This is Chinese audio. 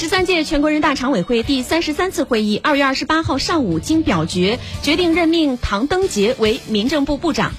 十三届全国人大常委会第三十三次会议二月二十八号上午经表决决定任命唐登杰为民政部部长。